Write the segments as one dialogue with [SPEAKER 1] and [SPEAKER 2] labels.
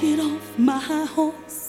[SPEAKER 1] get off
[SPEAKER 2] my
[SPEAKER 3] horse.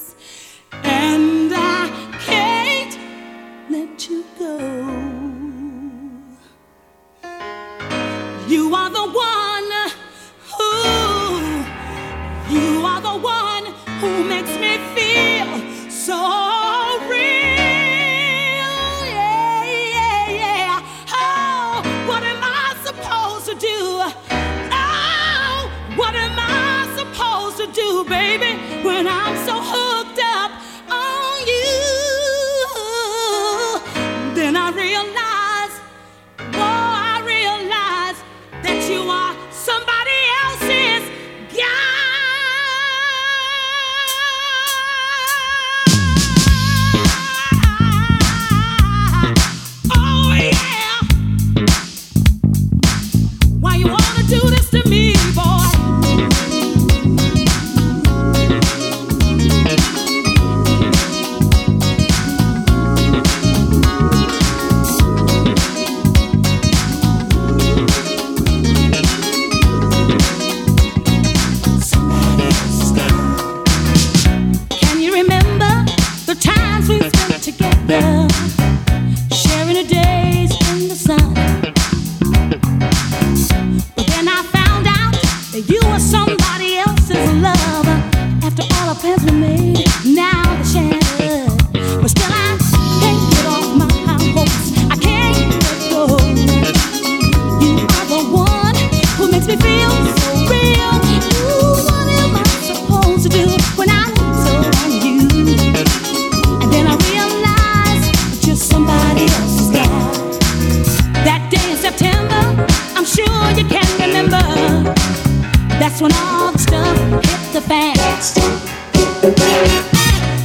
[SPEAKER 3] When all
[SPEAKER 1] the
[SPEAKER 4] stuff hit the fan.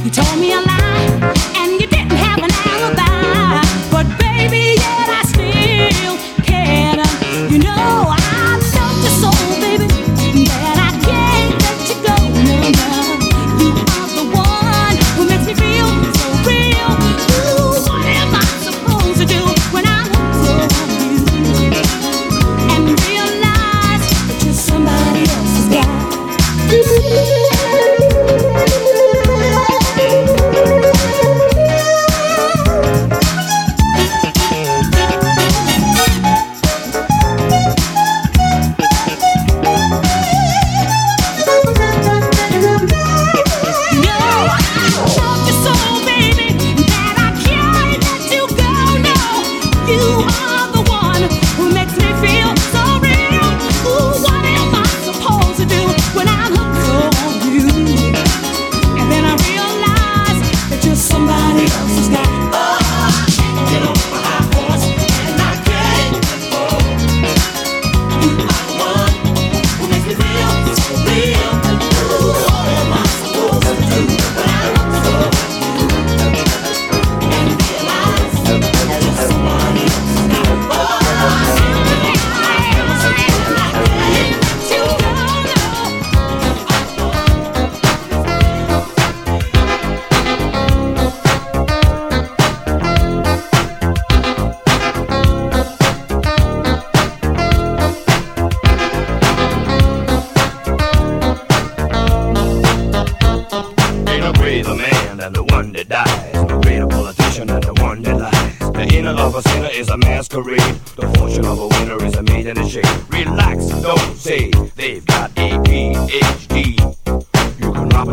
[SPEAKER 4] You told me a lot.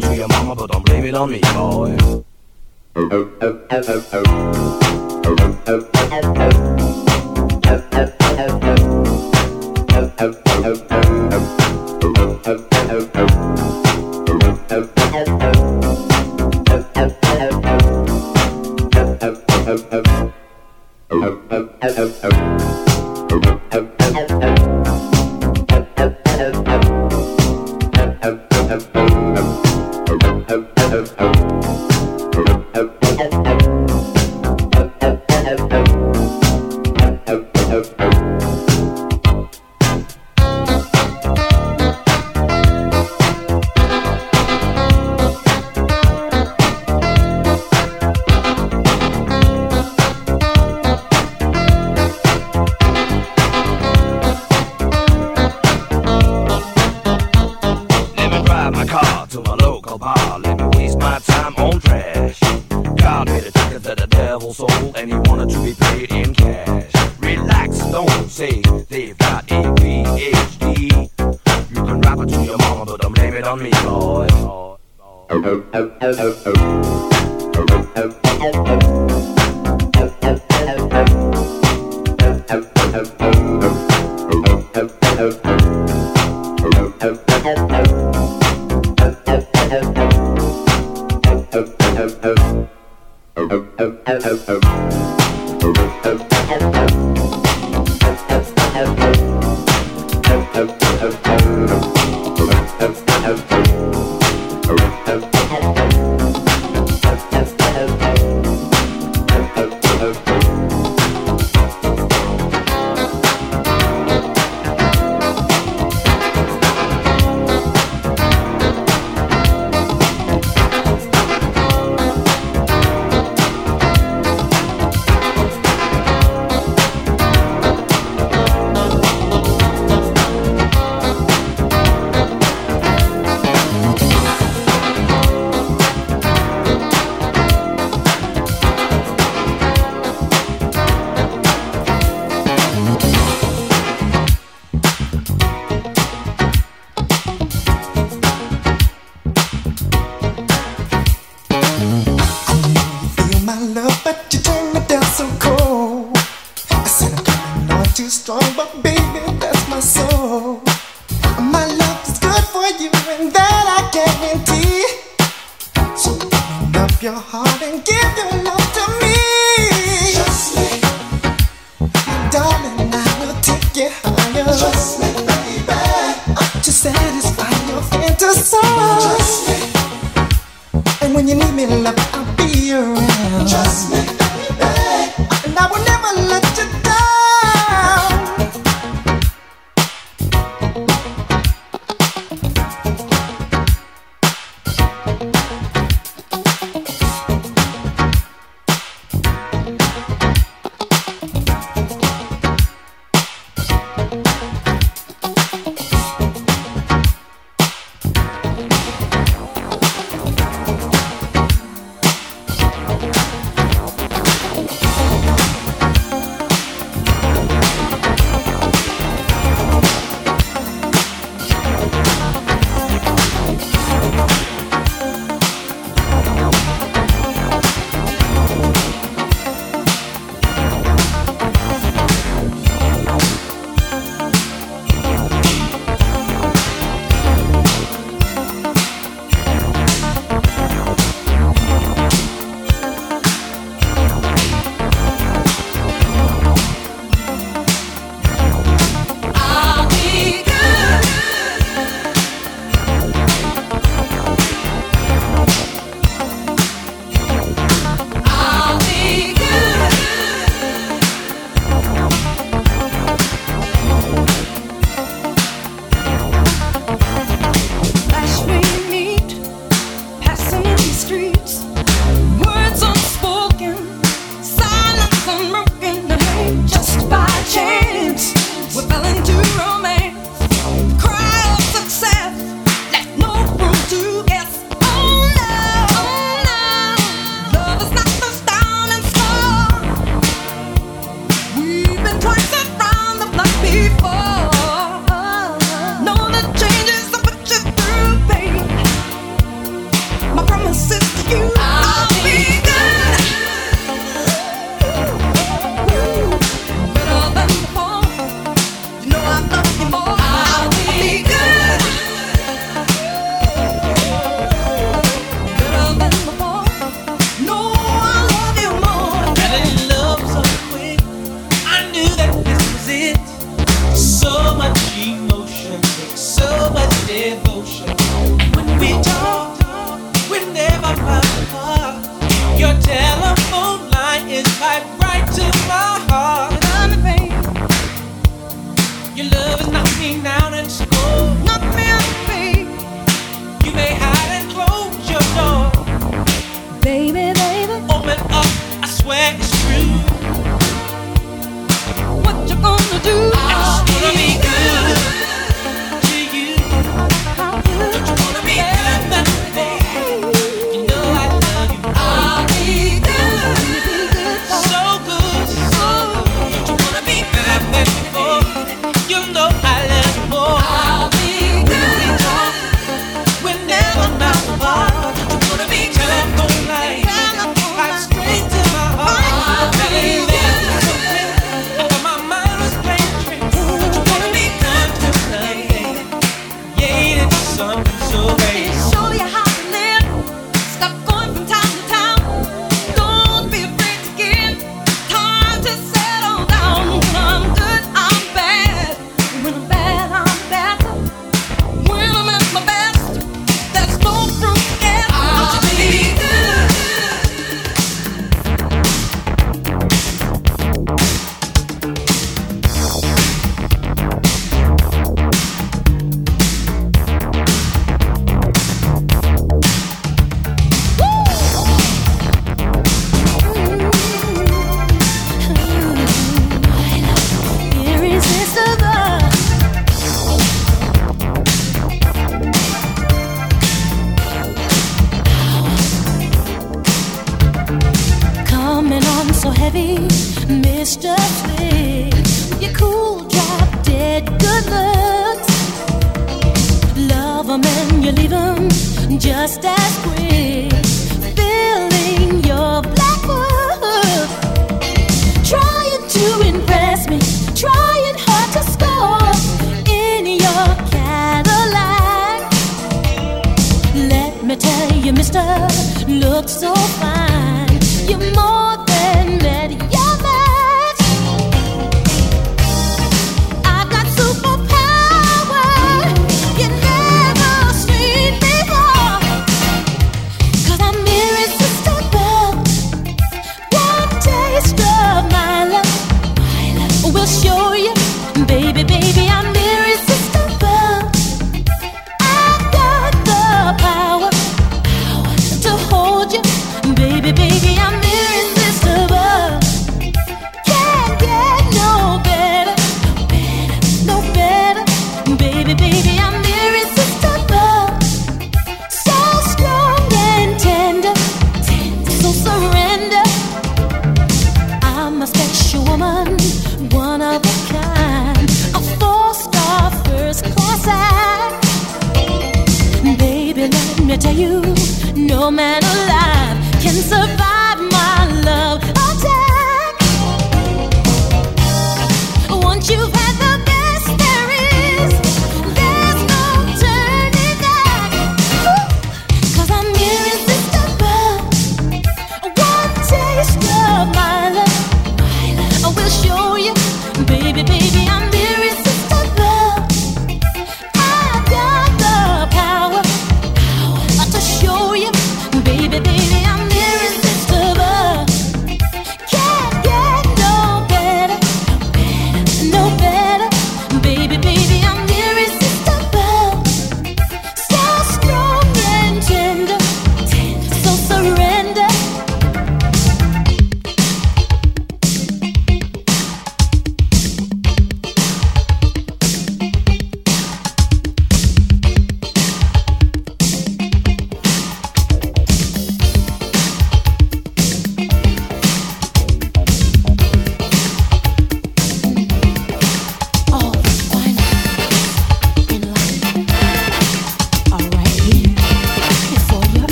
[SPEAKER 4] happened to your
[SPEAKER 1] mama, but don't blame it on
[SPEAKER 4] me, boy. Oh,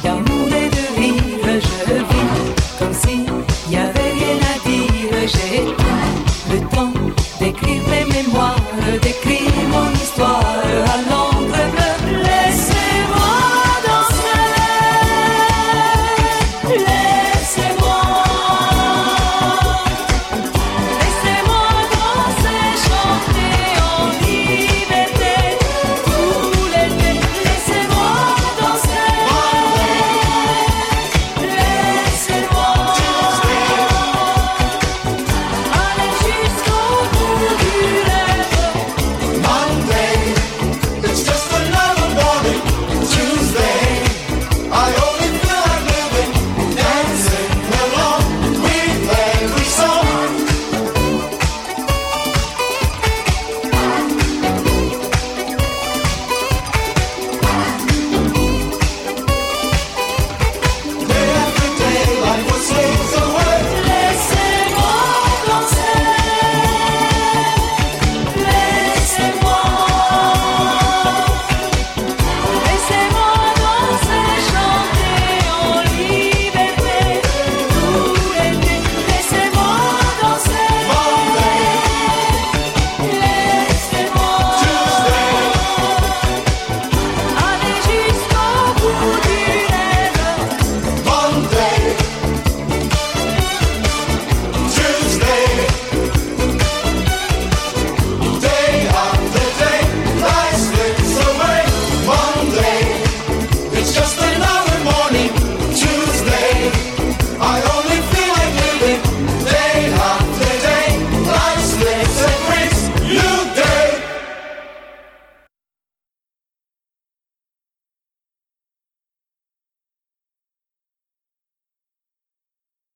[SPEAKER 5] Don't